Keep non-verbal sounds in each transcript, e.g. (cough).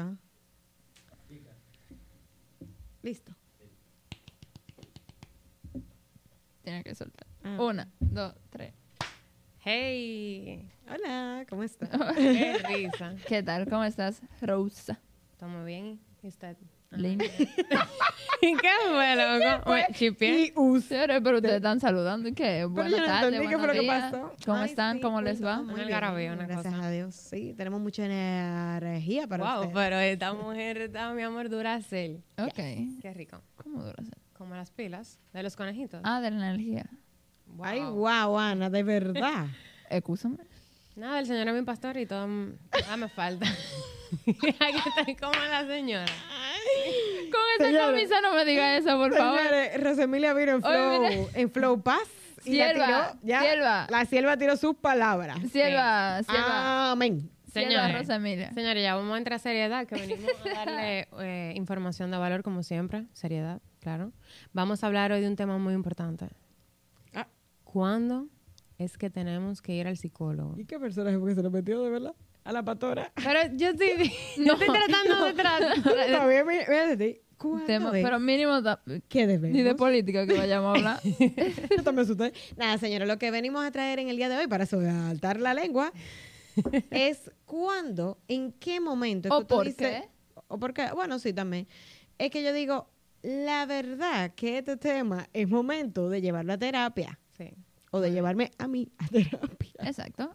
acá. Listo. Tiene que soltar. Ah. Una, dos, tres. Hey, Hola, ¿cómo está? (laughs) qué risa. ¿Qué tal? ¿Cómo estás, Rosa? ¿Estamos bien? ¿Y usted? (laughs) ¿Qué fue, loco? Me chipié. Y us. Señores, pero ustedes están saludando. ¿y ¿Qué? Buenas no tardes, fue buenos que días. ¿Cómo Ay, están? sí, ¿Cómo les punto. va? Muy bien, algarabeo, una Gracias cosa. a Dios. Sí, tenemos mucha energía para Wow, ustedes. pero esta mujer está, mi amor, Duracell. Ok. Qué rico. ¿Cómo dura ser? Como las pilas de los conejitos. Ah, de la energía. Wow. Ay, wow, Ana, de verdad. (laughs) Excúsame. Nada, el señor es mi pastor y todo mm, nada me falta. Hay que estar como la señora. (laughs) Con esa Señores. camisa no me diga eso, por favor. Señores, Rosemilia vino en flow, en flow paz. y la Sierva, tiró, ya, sierva. La sierva tiró sus palabras. Sierva, sierva. Amén. Sierva Señores. Señores, ya vamos a entrar a seriedad, que venimos a darle (laughs) eh, información de valor como siempre. Seriedad, claro. Vamos a hablar hoy de un tema muy importante. Ah. ¿Cuándo es que tenemos que ir al psicólogo? ¿Y qué personaje fue que se lo metió de verdad? A la pastora. Pero yo estoy, (laughs) yo estoy tratando de tratar. Está bien, mira, mira, mira, ¿cuándo Tema- pero mínimo debemos? ni de política que vayamos a hablar. (laughs) Yo también asusté. Nada, señores, lo que venimos a traer en el día de hoy para soltar la lengua (laughs) es cuándo, en qué momento. es ¿O que por dices- qué? O por qué. Bueno, sí, también. Es que yo digo, la verdad que este tema es momento de llevarlo a terapia Sí. o de llevarme a mí a terapia. Exacto.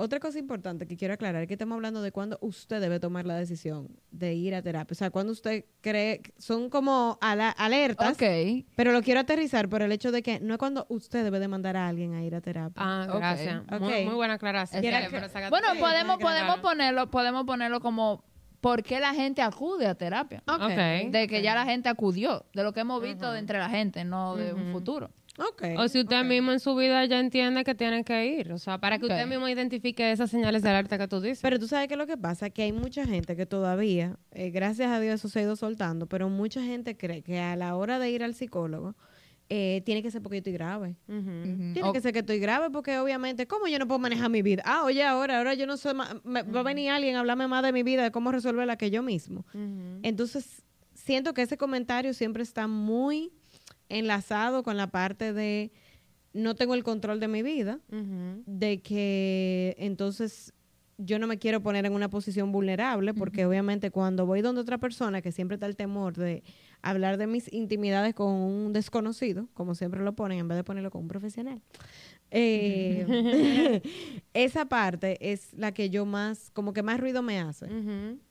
Otra cosa importante que quiero aclarar es que estamos hablando de cuándo usted debe tomar la decisión de ir a terapia. O sea, cuando usted cree, son como ala- alertas, Ok. pero lo quiero aterrizar por el hecho de que no es cuando usted debe de mandar a alguien a ir a terapia. Ah, Ok. gracias. Ok. Muy, muy buena aclaración. Saca- Bueno, sí, podemos, podemos ponerlo, podemos ponerlo como ¿por qué la gente acude a terapia? Ok. Ok. De que ya la gente acudió, de lo que hemos visto de entre la gente, no de un futuro. Ok. O si usted mismo en su vida ya entiende que tiene que ir. O sea, para que usted mismo identifique esas señales de alerta que tú dices. Pero tú sabes que lo que pasa que hay mucha gente que todavía, eh, gracias a Dios eso se ha ido soltando, pero mucha gente cree que a la hora de ir al psicólogo eh, tiene que ser porque yo estoy grave. Tiene que ser que estoy grave porque obviamente, ¿cómo yo no puedo manejar mi vida? Ah, oye, ahora, ahora yo no sé, me- va a venir alguien a hablarme más de mi vida, de cómo resolverla que yo mismo. Entonces, siento que ese comentario siempre está muy enlazado con la parte de no tengo el control de mi vida, de que entonces yo no me quiero poner en una posición vulnerable, porque obviamente cuando voy donde otra persona, que siempre está el temor de hablar de mis intimidades con un desconocido, como siempre lo ponen, en vez de ponerlo con un profesional. eh, (laughs) esa parte es la que yo más, como que más ruido me hace.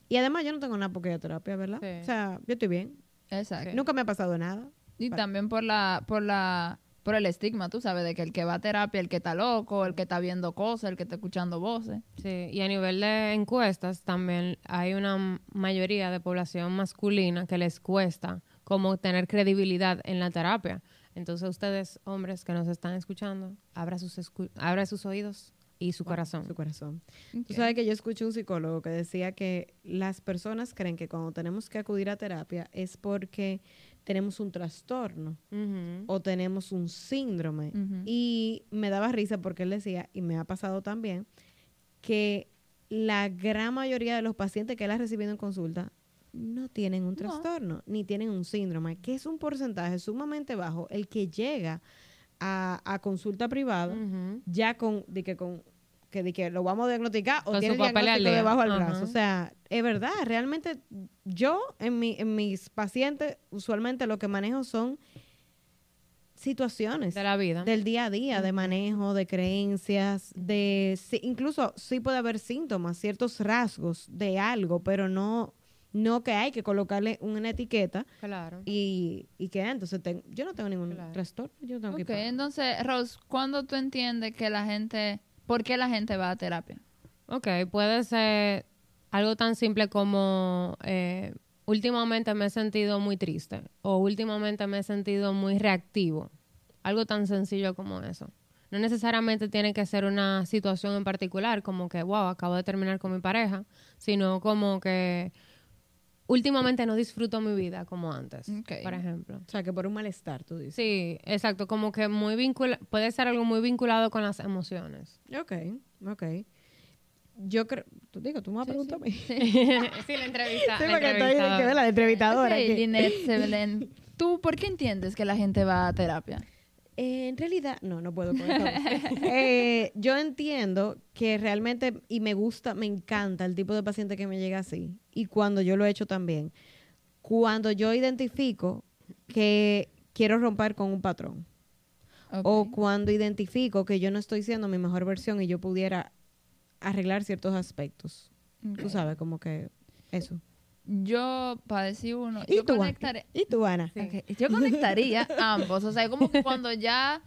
Y además yo no tengo nada porque terapia, ¿verdad? Sí. O sea, yo estoy bien. Exacto. Nunca me ha pasado nada. Y también por la, por la, por el estigma, tú sabes, de que el que va a terapia, el que está loco, el que está viendo cosas, el que está escuchando voces. Sí, y a nivel de encuestas también hay una mayoría de población masculina que les cuesta como tener credibilidad en la terapia. Entonces ustedes, hombres que nos están escuchando, abra sus, escu- abra sus oídos y su corazón. Su corazón. Tú sabes que yo escuché un psicólogo que decía que las personas creen que cuando tenemos que acudir a terapia es porque tenemos un trastorno o tenemos un síndrome. Y me daba risa porque él decía, y me ha pasado también, que la gran mayoría de los pacientes que él ha recibido en consulta no tienen un trastorno ni tienen un síndrome, que es un porcentaje sumamente bajo el que llega a, a consulta privada ya con, de que con que, de que lo vamos a diagnosticar o tiene el diagnóstico debajo del brazo. O sea, es verdad, realmente yo en, mi, en mis pacientes usualmente lo que manejo son situaciones De la vida. del día a día, de manejo, de creencias, de sí, incluso sí puede haber síntomas, ciertos rasgos de algo, pero no no que hay que colocarle una etiqueta Claro. y, y que ah, entonces ten- yo no tengo ningún Claro. trastorno, yo que ir entonces, Rose, ¿cuándo tú entiendes que la gente, por qué la gente va a terapia? Ok, puede ser algo tan simple como eh, últimamente me he sentido muy triste o últimamente me he sentido muy reactivo. Algo tan sencillo como eso. No necesariamente tiene que ser una situación en particular, como que, wow, acabo de terminar con mi pareja, sino como que últimamente no disfruto mi vida como antes, por ejemplo. O sea, que por un malestar, tú dices. Sí, exacto, como que muy vincula puede ser algo muy vinculado con las emociones. Ok, ok. yo creo, tú digo, tú me vas a Sí, preguntar a mí. (laughs) sí, la entrevista. Sí, la porque estoy que la entrevistadora. Lynette (laughs) Sebelen, ¿tú por qué entiendes que la gente va a terapia? Eh, en realidad, no, no puedo con. (laughs) Eh, yo entiendo que realmente, y me gusta, me encanta el tipo de paciente que me llega así. Y cuando yo lo he hecho también. Cuando yo identifico que quiero romper con un patrón. O cuando identifico que yo no estoy siendo mi mejor versión y yo pudiera arreglar ciertos aspectos. Tú Ok. sabes, como que eso. Yo, para decir uno, ¿Y yo tú, conectaré, ¿Y tú, Ana? Yo (laughs) conectaría ambos. O sea, como que cuando ya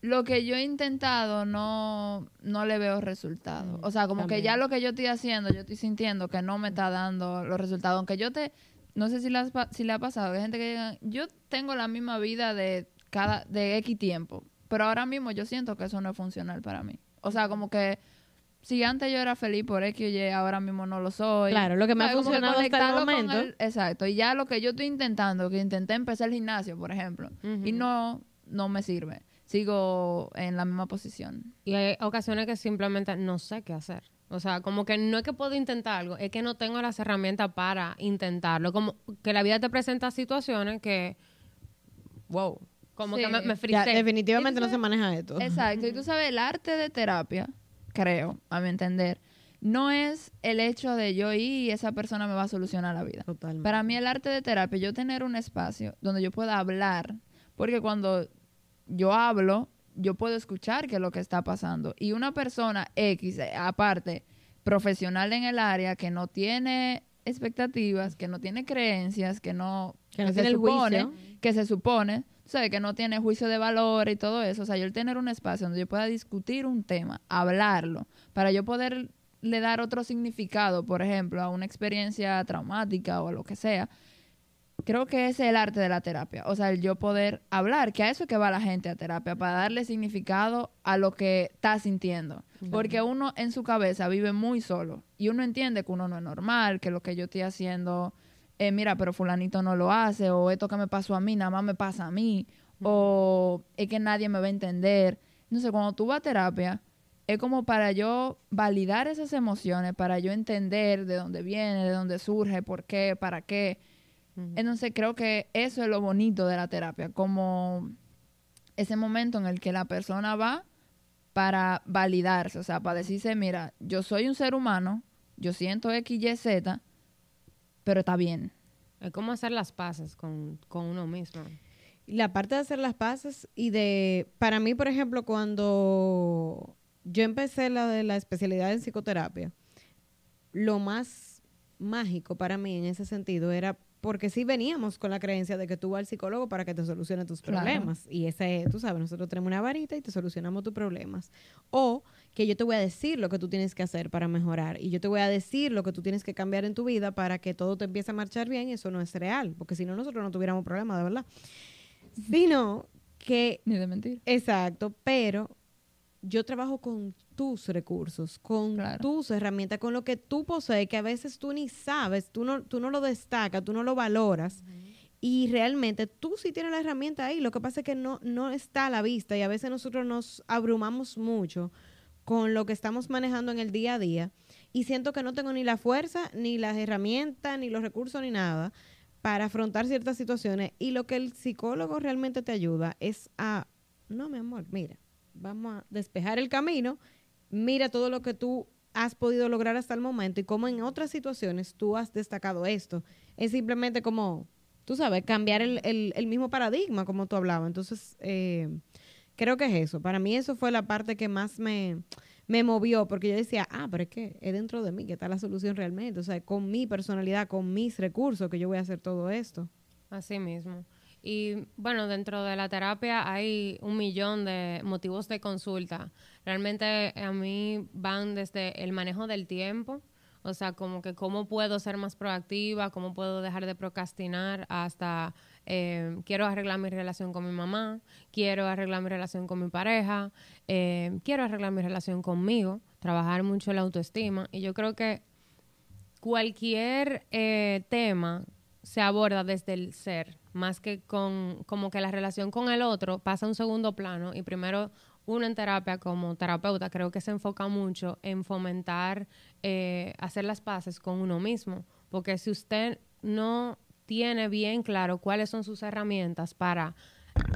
lo que yo he intentado no, no le veo resultado. O sea, como que ya lo que yo estoy haciendo, yo estoy sintiendo que no me está dando los resultados. Aunque yo te, no sé si le, has pa- si le ha pasado, que hay gente que diga, yo tengo la misma vida de cada, de X tiempo, pero ahora mismo yo siento que eso no es funcional para mí. O sea, como que si antes yo era feliz por X o Y, ahora mismo no lo soy. Claro, lo que me ha. Como que funcionado hasta el momento. el- exacto. Y ya lo que yo estoy intentando, que intenté empezar el gimnasio, por ejemplo, y no, no me sirve. Sigo en la misma posición. Y hay ocasiones que simplemente no sé qué hacer. O sea, como que no es que puedo intentar algo, es que no tengo las herramientas para intentarlo. Como que la vida te presenta situaciones que, wow, como Sí. que me, me Ya, definitivamente no se maneja esto. Exacto. Y tú sabes, el arte de terapia, creo, a mi entender, no es el hecho de yo ir y esa persona me va a solucionar la vida. Totalmente. Para mí el arte de terapia, yo tener un espacio donde yo pueda hablar, porque cuando yo hablo, yo puedo escuchar qué es lo que está pasando. Y una persona X, eh, aparte, profesional en el área, que no tiene expectativas, que no tiene creencias, que no, Que no se el supone, que se supone, sabes, que no tiene juicio de valor y todo eso. O sea, yo el tener un espacio donde yo pueda discutir un tema, hablarlo, para yo poder le dar otro significado, por ejemplo, a una experiencia traumática o a lo que sea, creo que ese es el arte de la terapia. O sea, el yo poder hablar, que a eso es que va la gente a terapia, para darle significado a lo que está sintiendo. Porque uno en su cabeza vive muy solo y uno entiende que uno no es normal, que lo que yo estoy haciendo, eh, mira, pero fulanito no lo hace, o esto que me pasó a mí, nada más me pasa a mí, o es que nadie me va a entender. Entonces, cuando tú vas a terapia, es como para yo validar esas emociones, para yo entender de dónde viene, de dónde surge, por qué, para qué. Entonces creo que eso es lo bonito de la terapia, como ese momento en el que la persona va para validarse, o sea, para decirse, mira, yo soy un ser humano, yo siento X, Y, Z, pero está bien. Es como hacer las paces con, con uno mismo. La parte de hacer las paces y de, para mí, por ejemplo, cuando yo empecé la de la especialidad en psicoterapia, lo más mágico para mí en ese sentido era porque sí veníamos con la creencia de que tú vas al psicólogo para que te solucione tus Claro. problemas. Y ese, tú sabes, nosotros tenemos una varita y te solucionamos tus problemas. O que yo te voy a decir lo que tú tienes que hacer para mejorar. Y yo te voy a decir lo que tú tienes que cambiar en tu vida para que todo te empiece a marchar bien. Y eso no es real. Porque si no, nosotros no tuviéramos problemas, de verdad. (laughs) Sino que Ni de mentir. Exacto, pero yo trabajo con tus recursos, con Claro. tus herramientas, con lo que tú posees, que a veces tú ni sabes, tú no, tú no lo destacas, tú no lo valoras. Y realmente tú sí tienes la herramienta ahí. Lo que pasa es que no, no está a la vista y a veces nosotros nos abrumamos mucho con lo que estamos manejando en el día a día. Y siento que no tengo ni la fuerza, ni las herramientas, ni los recursos, ni nada para afrontar ciertas situaciones. Y lo que el psicólogo realmente te ayuda es a, no, mi amor, mira, vamos a despejar el camino, mira todo lo que tú has podido lograr hasta el momento y cómo en otras situaciones tú has destacado esto. Es simplemente como, tú sabes, cambiar el, el- el mismo paradigma como tú hablabas. Entonces, eh, creo que es eso. Para mí eso fue la parte que más me, me movió, porque yo decía, ah, pero es que es dentro de mí que está la solución realmente. O sea, con mi personalidad, con mis recursos, que yo voy a hacer todo esto. Así mismo. Y bueno, dentro de la terapia hay un millón de motivos de consulta. Realmente a mí van desde el manejo del tiempo, o sea, como que cómo puedo ser más proactiva, cómo puedo dejar de procrastinar, hasta eh, quiero arreglar mi relación con mi mamá, quiero arreglar mi relación con mi pareja, eh, quiero arreglar mi relación conmigo, trabajar mucho la autoestima. Y yo creo que cualquier eh, tema se aborda desde el ser, más que con como que la relación con el otro pasa a un segundo plano y primero uno en terapia como terapeuta creo que se enfoca mucho en fomentar, eh, hacer las paces con uno mismo, porque si usted no tiene bien claro cuáles son sus herramientas para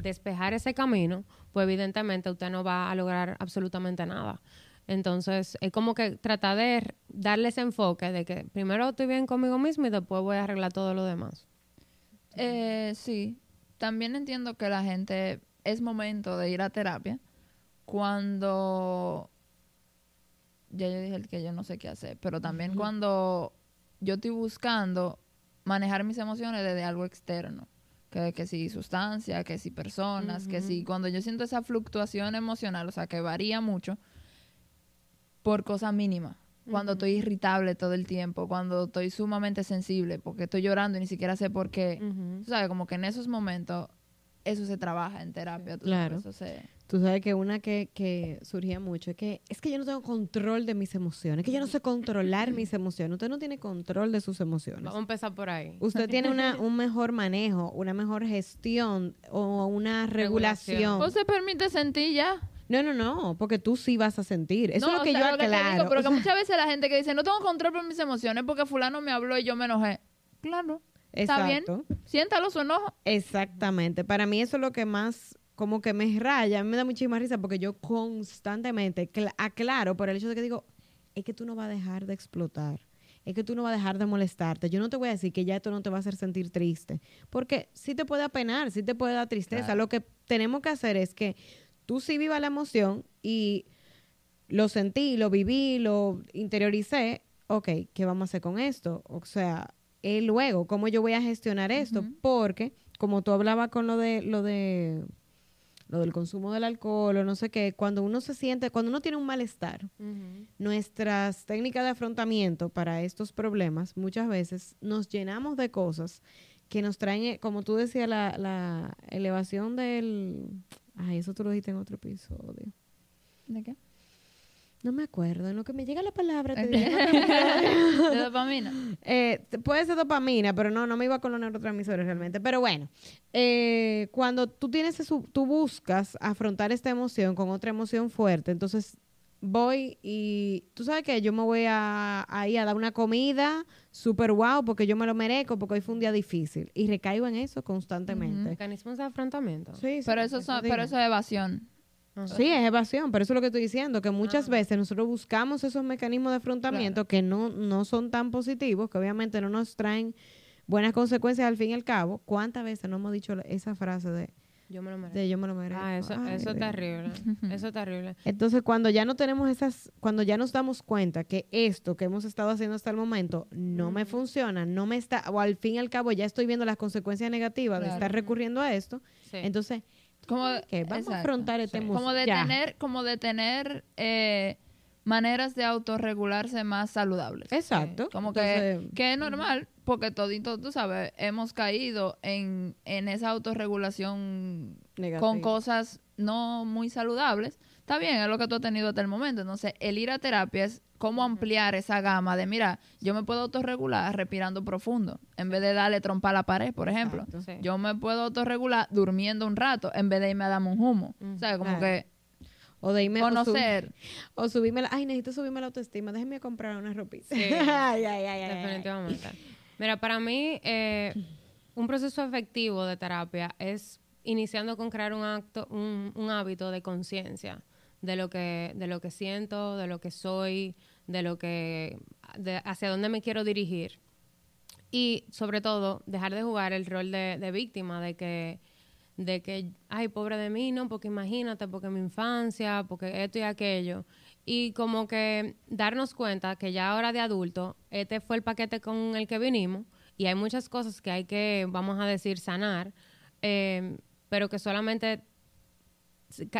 despejar ese camino, pues evidentemente usted no va a lograr absolutamente nada. Entonces, es como que trata de darle ese enfoque de que primero estoy bien conmigo mismo y después voy a arreglar todo lo demás. Eh, sí, también entiendo que la gente es momento de ir a terapia cuando ya yo dije que yo no sé qué hacer, pero también cuando yo estoy buscando manejar mis emociones desde algo externo, que, que si sustancia, que si personas, que si cuando yo siento esa fluctuación emocional, o sea, que varía mucho por cosas mínimas. Cuando estoy irritable todo el tiempo, cuando estoy sumamente sensible, porque estoy llorando y ni siquiera sé por qué. Tú sabes, como que en esos momentos eso se trabaja en terapia. tú Claro. sabes, eso se- Tú sabes que una que, que surgía mucho es que es que yo no tengo control de mis emociones, que yo no sé controlar mis emociones. Usted no tiene control de sus emociones. Vamos a empezar por ahí. Usted tiene una, un mejor manejo, una mejor gestión o una regulación. Regulación. Vos se permite sentir ya. No, no, no, porque tú sí vas a sentir. Eso No, es lo que sea, yo te digo, aclaro. pero O que sea, muchas veces la gente que dice, no tengo control por mis emociones porque fulano me habló y yo me enojé. Claro, está bien. Siéntalo su enojo. Exactamente. Para mí eso es lo que más como que me raya. A mí me da muchísima risa porque yo constantemente cl- aclaro por el hecho de que digo, es que tú no vas a dejar de explotar. Es que tú no vas a dejar de molestarte. Yo no te voy a decir que ya esto no te va a hacer sentir triste. Porque sí te puede apenar, sí te puede dar tristeza. Claro. Lo que tenemos que hacer es que tú sí vivas la emoción y lo sentí, lo viví, lo interioricé. Ok, ¿qué vamos a hacer con esto? O sea, eh, luego, ¿cómo yo voy a gestionar esto? Porque, como tú hablabas con lo de, lo de lo del consumo del alcohol o no sé qué, cuando uno se siente, cuando uno tiene un malestar, nuestras técnicas de afrontamiento para estos problemas muchas veces nos llenamos de cosas que nos traen, eh, como tú decías, la, la elevación del... Ay, eso tú lo dijiste en otro episodio. ¿De qué? No me acuerdo, en lo que me llega la palabra te (laughs) Ok. digo. De dopamina. Eh, puede ser dopamina, pero no, no me iba con los neurotransmisores realmente. Pero bueno, eh, cuando tú tienes eso, tú buscas afrontar esta emoción con otra emoción fuerte, entonces voy y tú sabes que yo me voy a, ahí a dar una comida súper guau porque yo me lo merezco, porque hoy fue un día difícil y recaigo en eso constantemente. Mecanismos de afrontamiento. Sí, sí, Pero eso, son, digo. pero eso es evasión. Sí, es evasión, pero eso es lo que estoy diciendo, que muchas Ah. veces nosotros buscamos esos mecanismos de afrontamiento que no, no son tan positivos, que obviamente no nos traen buenas consecuencias al fin y al cabo. ¿Cuántas veces no hemos dicho esa frase de, Yo me lo merezco. de yo me lo merezco? Ah, eso, Ay, eso es terrible. Eso es terrible. (laughs) Entonces, cuando ya no tenemos esas, cuando ya nos damos cuenta que esto que hemos estado haciendo hasta el momento no me funciona, no me está, o al fin y al cabo ya estoy viendo las consecuencias negativas de estar recurriendo a esto, Sí. entonces, Como, ¿qué? Vamos a afrontar este Sí. como de Ya. tener, como de tener eh, maneras de autorregularse más saludables. Exacto. Como Entonces, que, que es normal, porque todito, tú sabes, hemos caído en, en esa autorregulación Negativa. con cosas no muy saludables. Está bien, es lo que tú has tenido hasta el momento. Entonces, el ir a terapia es cómo ampliar esa gama de, mira, yo me puedo autorregular respirando profundo, en vez de darle trompa a la pared, por ejemplo. Exacto. Sí. Yo me puedo autorregular durmiendo un rato, en vez de irme a darme un humo. Mm, o sea, como claro. que O de irme o sub- conocer. O subirme la, ay, necesito subirme la autoestima, déjeme comprar una ropita. Sí. (laughs) ay, ay, ay. Definitivamente. (laughs) Mira, para mí, eh, un proceso efectivo de terapia es iniciando con crear un acto, un, un hábito de conciencia de lo que, de lo que siento, de lo que soy, de lo que, de hacia dónde me quiero dirigir. Y sobre todo, dejar de jugar el rol de, de víctima, de que, de que, ay, pobre de mí, no, porque imagínate, porque mi infancia, porque esto y aquello. Y como que darnos cuenta que ya ahora de adulto, este fue el paquete con el que vinimos y hay muchas cosas que hay que, vamos a decir, sanar, eh, pero que solamente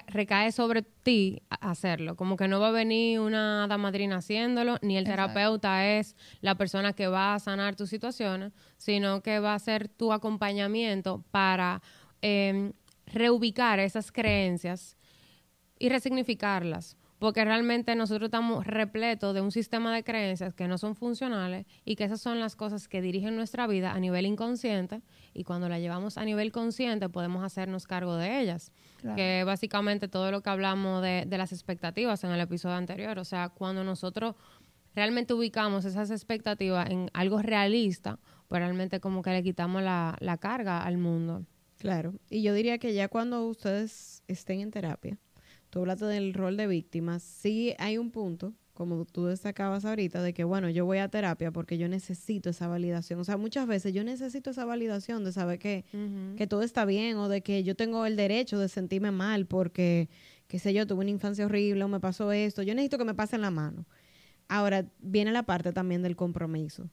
recae sobre ti hacerlo. Como que no va a venir una hada madrina haciéndolo, ni el Exacto. terapeuta es la persona que va a sanar tus situaciones, sino que va a ser tu acompañamiento para eh, reubicar esas creencias y resignificarlas. Porque realmente nosotros estamos repletos de un sistema de creencias que no son funcionales y que esas son las cosas que dirigen nuestra vida a nivel inconsciente y cuando la llevamos a nivel consciente podemos hacernos cargo de ellas. Claro. Que básicamente todo lo que hablamos de, de las expectativas en el episodio anterior, o sea, cuando nosotros realmente ubicamos esas expectativas en algo realista, pues realmente como que le quitamos la, la carga al mundo. Claro. Y yo diría que ya cuando ustedes estén en terapia, tú hablaste del rol de víctima, sí hay un punto, como tú destacabas ahorita, de que, bueno, yo voy a terapia porque yo necesito esa validación. O sea, muchas veces yo necesito esa validación de saber que, que todo está bien o de que yo tengo el derecho de sentirme mal porque, qué sé yo, tuve una infancia horrible o me pasó esto. Yo necesito que me pasen la mano. Ahora, viene la parte también del compromiso.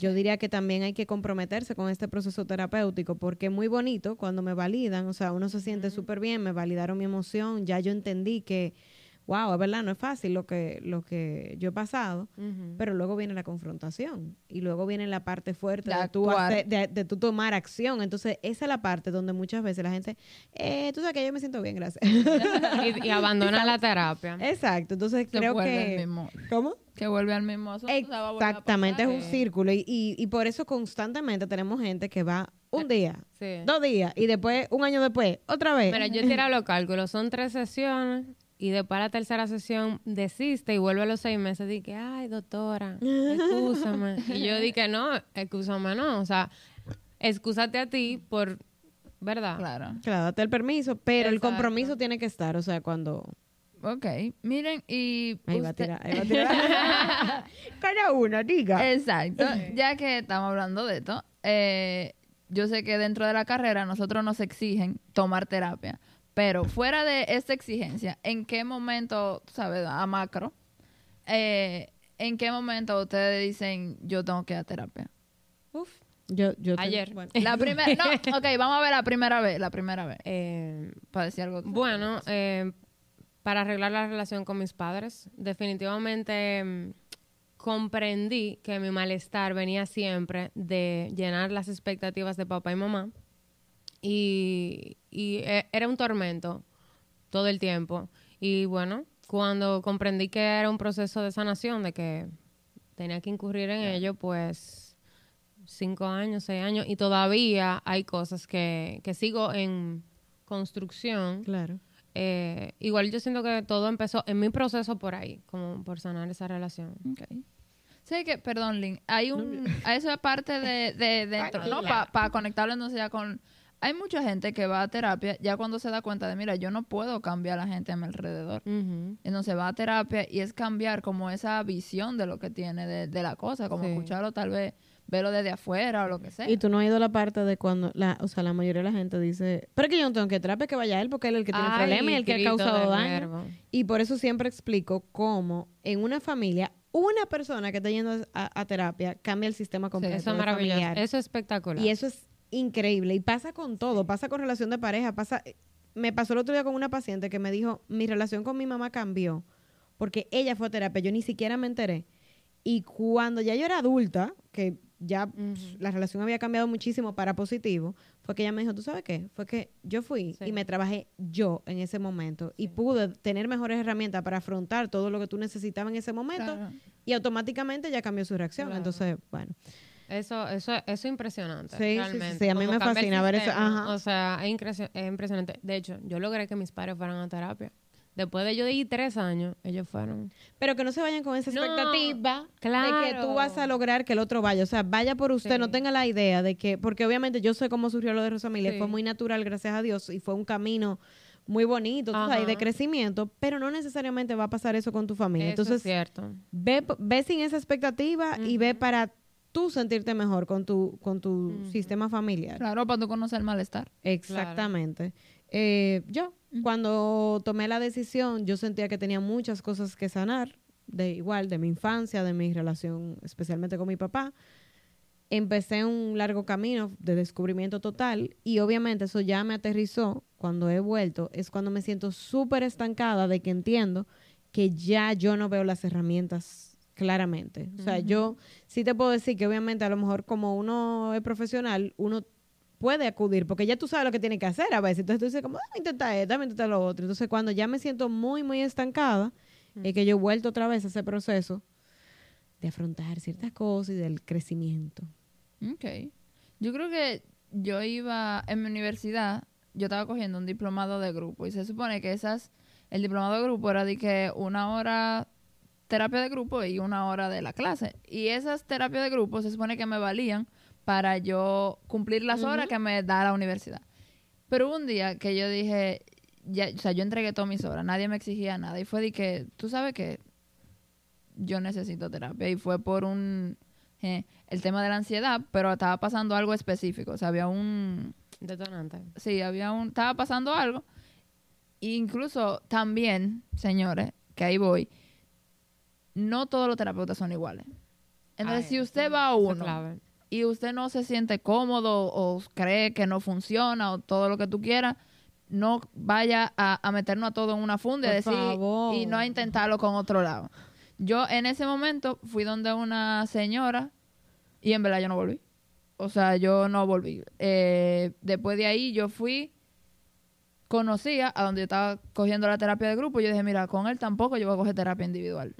Yo diría que también hay que comprometerse con este proceso terapéutico porque es muy bonito cuando me validan, o sea, uno se siente súper bien, me validaron mi emoción, ya yo entendí que, wow, es verdad, no es fácil lo que, lo que yo he pasado, pero luego viene la confrontación y luego viene la parte fuerte De de, tú hacer- de, de tú tomar acción. Entonces, esa es la parte donde muchas veces la gente, eh, tú sabes que yo me siento bien, gracias. (laughs) y, y abandona la terapia. Exacto, entonces Se creo que... ¿Cómo? Que vuelve al mismo asunto. o sea, va a volver a Exactamente, es un círculo y, y, y por eso constantemente tenemos gente que va un día, Sí. dos días y después, un año después, otra vez. Mira, yo he tirado los cálculos, son tres sesiones y después la tercera sesión desiste y vuelve a los seis meses y que, ay, doctora, excúsame. (laughs) y yo dije, no, excúsame no, o sea, excúsate a ti por, ¿verdad? Claro. Claro, date el permiso, pero el compromiso tiene que estar, o sea, cuando... Ok. Miren, y. Ahí va a tirar, ahí va a tirar. (laughs) Cada una, diga. Exacto. Ya que estamos hablando de esto, eh, yo sé que dentro de la carrera nosotros nos exigen tomar terapia. Pero fuera de esta exigencia, ¿en qué momento, tú sabes, a macro, eh, en qué momento ustedes dicen yo tengo que ir a terapia? Uf. Yo, yo te- Ayer. bueno. La primera, no, (laughs) ok, vamos a ver la primera vez, la primera vez, Eh, para decir algo. Bueno, eh, para arreglar la relación con mis padres, definitivamente mm, comprendí que mi malestar venía siempre de llenar las expectativas de papá y mamá y, y, eh, era un tormento todo el tiempo. Y bueno, cuando comprendí que era un proceso de sanación, de que tenía que incurrir en ello, pues cinco años, seis años, y todavía hay cosas que, que sigo en construcción. Claro. Eh, igual yo siento que todo empezó en mi proceso por ahí, como por sanar esa relación. Ok. Sé que, perdón, Lynn, hay un, a esa parte de, de dentro, ¿no? Para conectarlo entonces ya con... Hay mucha gente que va a terapia ya cuando se da cuenta de, mira, yo no puedo cambiar a la gente a mi alrededor. Entonces va a terapia y es cambiar como esa visión de lo que tiene de, de la cosa, como Sí. escucharlo tal vez, verlo desde afuera o lo que sea. Y tú no has ido a la parte de cuando, la, o sea, la mayoría de la gente dice, pero es que yo no tengo que terapia, que vaya él, porque él es el que tiene el Ay, problema y el que ha causado daño. nervo. Y por eso siempre explico cómo en una familia, una persona que está yendo a, a terapia cambia el sistema completo. Eso es maravilloso. familiar. Eso es espectacular. Y eso es increíble. Y pasa con todo. Pasa con relación de pareja. Pasa. Me pasó el otro día con una paciente que me dijo: Mi relación con mi mamá cambió porque ella fue a terapia. Yo ni siquiera me enteré. Y cuando ya yo era adulta, que ya la relación había cambiado muchísimo para positivo, fue que ella me dijo: ¿Tú sabes qué? Fue que yo fui Sí. y me trabajé yo en ese momento y pude tener mejores herramientas para afrontar todo lo que tú necesitabas en ese momento Claro. y automáticamente ya cambió su reacción. Claro. Entonces, bueno. Eso, eso, eso es impresionante. Sí, sí, sí, a mí Como me fascina ver eso, ajá. O sea, es impresionante. De hecho, yo logré que mis padres fueran a terapia. Después de yo ir tres años, ellos fueron. Pero que no se vayan con esa No, expectativa de que tú vas a lograr que el otro vaya. O sea, vaya por usted, Sí. no tenga la idea de que, porque obviamente yo sé cómo surgió lo de Rosamilia, Sí. fue muy natural, gracias a Dios, y fue un camino muy bonito, tú sabes, de crecimiento, pero no necesariamente va a pasar eso con tu familia. Eso es Entonces, cierto. ve, ve sin esa expectativa y ve para tú sentirte mejor con tu, con tu sistema familiar. Claro, para tú conocer el malestar. Exactamente. Eh, yo, cuando tomé la decisión, yo sentía que tenía muchas cosas que sanar, de igual, de mi infancia, de mi relación, especialmente con mi papá. Empecé un largo camino de descubrimiento total y obviamente eso ya me aterrizó cuando he vuelto. Es cuando me siento súper estancada de que entiendo que ya yo no veo las herramientas claramente. O sea, yo sí te puedo decir que obviamente a lo mejor como uno es profesional, uno puede acudir, porque ya tú sabes lo que tiene que hacer a veces. Entonces tú dices, como, déjame intentar esto, déjame intentar lo otro. Entonces cuando ya me siento muy, muy estancada, Es que yo he vuelto otra vez a ese proceso de afrontar ciertas cosas y del crecimiento. Ok. Yo creo que yo iba en mi universidad, yo estaba cogiendo un diplomado de grupo y se supone que esas, el diplomado de grupo era de que una hora terapia de grupo y una hora de la clase. Y esas terapias de grupo se supone que me valían para yo cumplir las horas que me da la universidad. Pero un día que yo dije, ya, o sea, yo entregué todas mis horas, nadie me exigía nada. Y fue de que, tú sabes que yo necesito terapia. Y fue por un, eh, el tema de la ansiedad, pero estaba pasando algo específico. O sea, había un, Detonante. sí, había un, estaba pasando algo. E incluso también, señores, que ahí voy, no todos los terapeutas son iguales. Entonces, Ay, si usted va a uno y usted no se siente cómodo o cree que no funciona o todo lo que tú quieras, no vaya a, a meternos a todo en una funda y decir y no a intentarlo con otro lado. Yo en ese momento fui donde una señora y en verdad yo no volví. O sea, yo no volví. Eh, después de ahí yo fui, conocía a donde yo estaba cogiendo la terapia de grupo y yo dije, mira, con él tampoco yo voy a coger terapia individual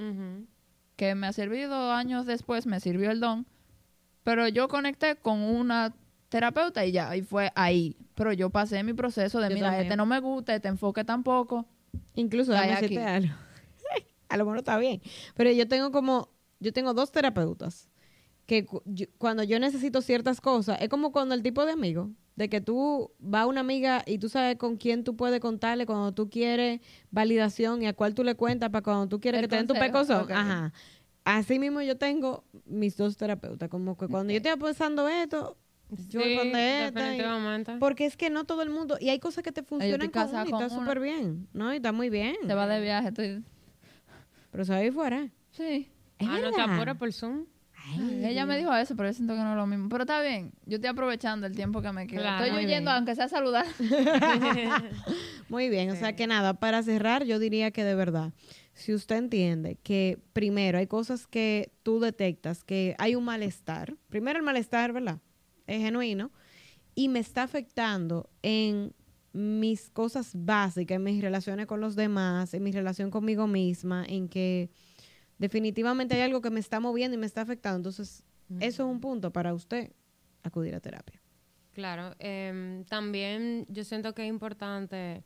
que me ha servido años después, me sirvió el don, pero yo conecté con una terapeuta y ya, y fue ahí. Pero yo pasé mi proceso de, Yo mira, también. este no me gusta, este enfoque tampoco. Incluso, déjame aquí. algo. (laughs) a lo mejor está bien. Pero yo tengo como, yo tengo dos terapeutas que cu- yo- cuando yo necesito ciertas cosas, es como cuando el tipo de amigo, de que tú va a una amiga y tú sabes con quién tú puedes contarle cuando tú quieres validación y a cuál tú le cuentas para cuando tú quieres El que te den tu pecozón. ok. Ajá. Así mismo yo tengo mis dos terapeutas, como que cuando yo estoy pensando esto, yo Sí, y- porque es que no todo el mundo, y hay cosas que te funcionan con uno y está súper bien, ¿no? Y está muy bien. Se va de viaje, estoy... Pero se va a ir fuera. Sí. Es ah, no te apures por Zoom. Ay, Ella me dijo eso, pero yo siento que no es lo mismo. Pero está bien, yo estoy aprovechando el tiempo que me queda. Claro, estoy huyendo, aunque sea saludar. (laughs) Muy bien, o sea que nada, para cerrar, yo diría que de verdad, si usted entiende que primero hay cosas que tú detectas que hay un malestar, primero el malestar, ¿verdad? Es genuino y me está afectando en mis cosas básicas, en mis relaciones con los demás, en mi relación conmigo misma, en que definitivamente hay algo que me está moviendo y me está afectando. Entonces, eso es un punto para usted acudir a terapia. Claro, em, también yo siento que es importante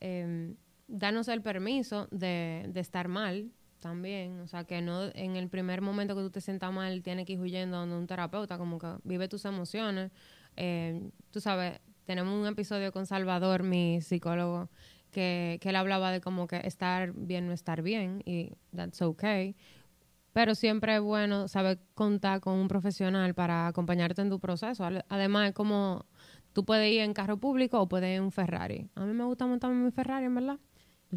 em, darnos el permiso de, de estar mal también. O sea, que no en el primer momento que tú te sientas mal tienes que ir huyendo donde un terapeuta, como que vive tus emociones. Em, tú sabes, tenemos un episodio con Salvador, mi psicólogo, que, que él hablaba de como que estar bien no estar bien y that's okay. Pero siempre es bueno saber contar con un profesional para acompañarte en tu proceso. Además, es como tú puedes ir en carro público o puedes ir en un Ferrari. A mí me gusta montarme en mi Ferrari, en verdad.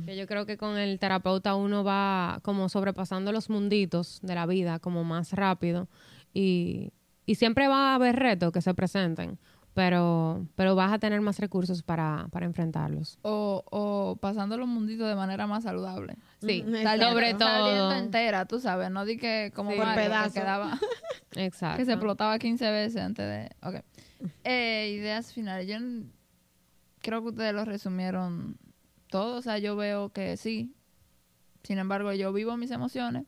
Que yo creo que con el terapeuta uno va como sobrepasando los munditos de la vida como más rápido y, y siempre va a haber retos que se presenten, pero, pero vas a tener más recursos para, para enfrentarlos. o, o pasando los munditos de manera más saludable. Sí, Saliendo- sobre todo. entera, tú sabes, no di que como Sí. Mario, Por que pedazo. quedaba... Exacto. (laughs) que se explotaba 15 veces antes de... Ok. Eh, ideas finales. Yo creo que ustedes lo resumieron todo. O sea, yo veo que sí. Sin embargo, yo vivo mis emociones.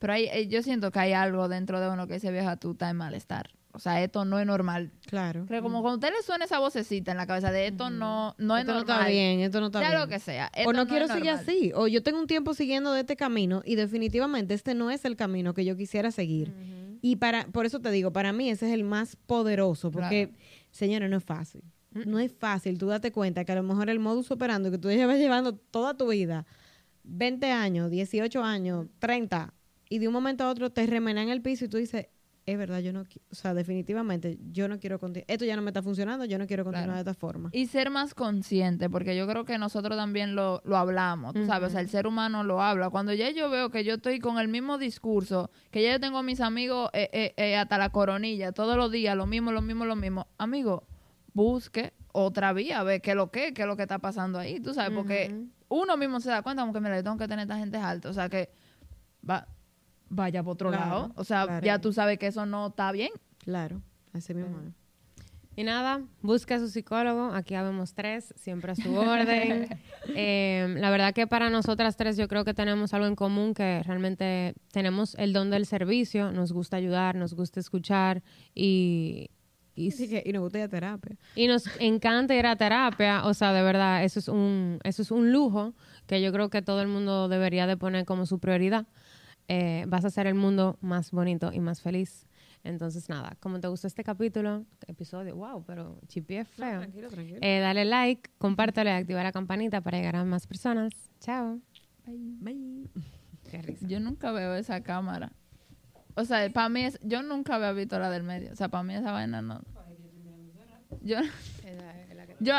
Pero hay, eh, yo siento que hay algo dentro de uno que dice, vieja, tú estás en malestar. O sea, esto no es normal. Claro. Pero como cuando a usted le suena esa vocecita en la cabeza de esto no, no es esto no normal. está bien, esto no está sea bien. lo que sea. o no, quiero seguir normal. así. O yo tengo un tiempo siguiendo de este camino y definitivamente este no es el camino que yo quisiera seguir. Y para, por eso te digo, para mí ese es el más poderoso, porque, señores, no es fácil. No es fácil tú date cuenta que a lo mejor el modus operando que tú llevas llevando toda tu vida, 20 años, 18 años, 30, y de un momento a otro te remena en el piso y tú dices, es verdad, yo no, o sea, definitivamente, yo no quiero continuar, esto ya no me está funcionando, yo no quiero continuar Claro. de esta forma. Y ser más consciente, porque yo creo que nosotros también lo, lo hablamos, tú sabes, o sea, el ser humano lo habla. Cuando ya yo veo que yo estoy con el mismo discurso, que ya yo tengo a mis amigos eh, eh, eh, hasta la coronilla, todos los días, lo mismo, lo mismo, lo mismo, amigo, busque otra vía, ve qué es lo que, qué es lo que está pasando ahí, tú sabes, porque uno mismo se da cuenta como que, mira, yo tengo que tener esta gente alta, o sea, que va, vaya por otro Claro, lado, o sea, claro. ya tú sabes que eso no está bien. Claro, así mismo. Y nada, busca a su psicólogo. Aquí habemos tres, siempre a su orden. (laughs) Eh, la verdad que para nosotras tres yo creo que tenemos algo en común, que realmente tenemos el don del servicio, nos gusta ayudar, nos gusta escuchar y, y, Así que, y nos gusta ir a terapia. y nos encanta ir a terapia. O sea, de verdad, eso es un, eso es un lujo que yo creo que todo el mundo debería de poner como su prioridad. Eh, vas a hacer el mundo más bonito y más feliz. Entonces, nada, como te gustó este capítulo, episodio, wow, pero chipi es feo. tranquilo, tranquilo. Eh, dale like, compártelo y activa la campanita para llegar a más personas. Chao. Bye. Qué risa. Yo nunca veo esa cámara. O sea, para mí, es, yo nunca había visto la del medio. O sea, para mí esa vaina no. Yo, (laughs) yo,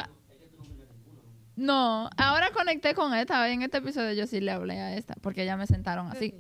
no, ahora conecté con esta. En este episodio yo sí le hablé a esta, porque ya me sentaron así.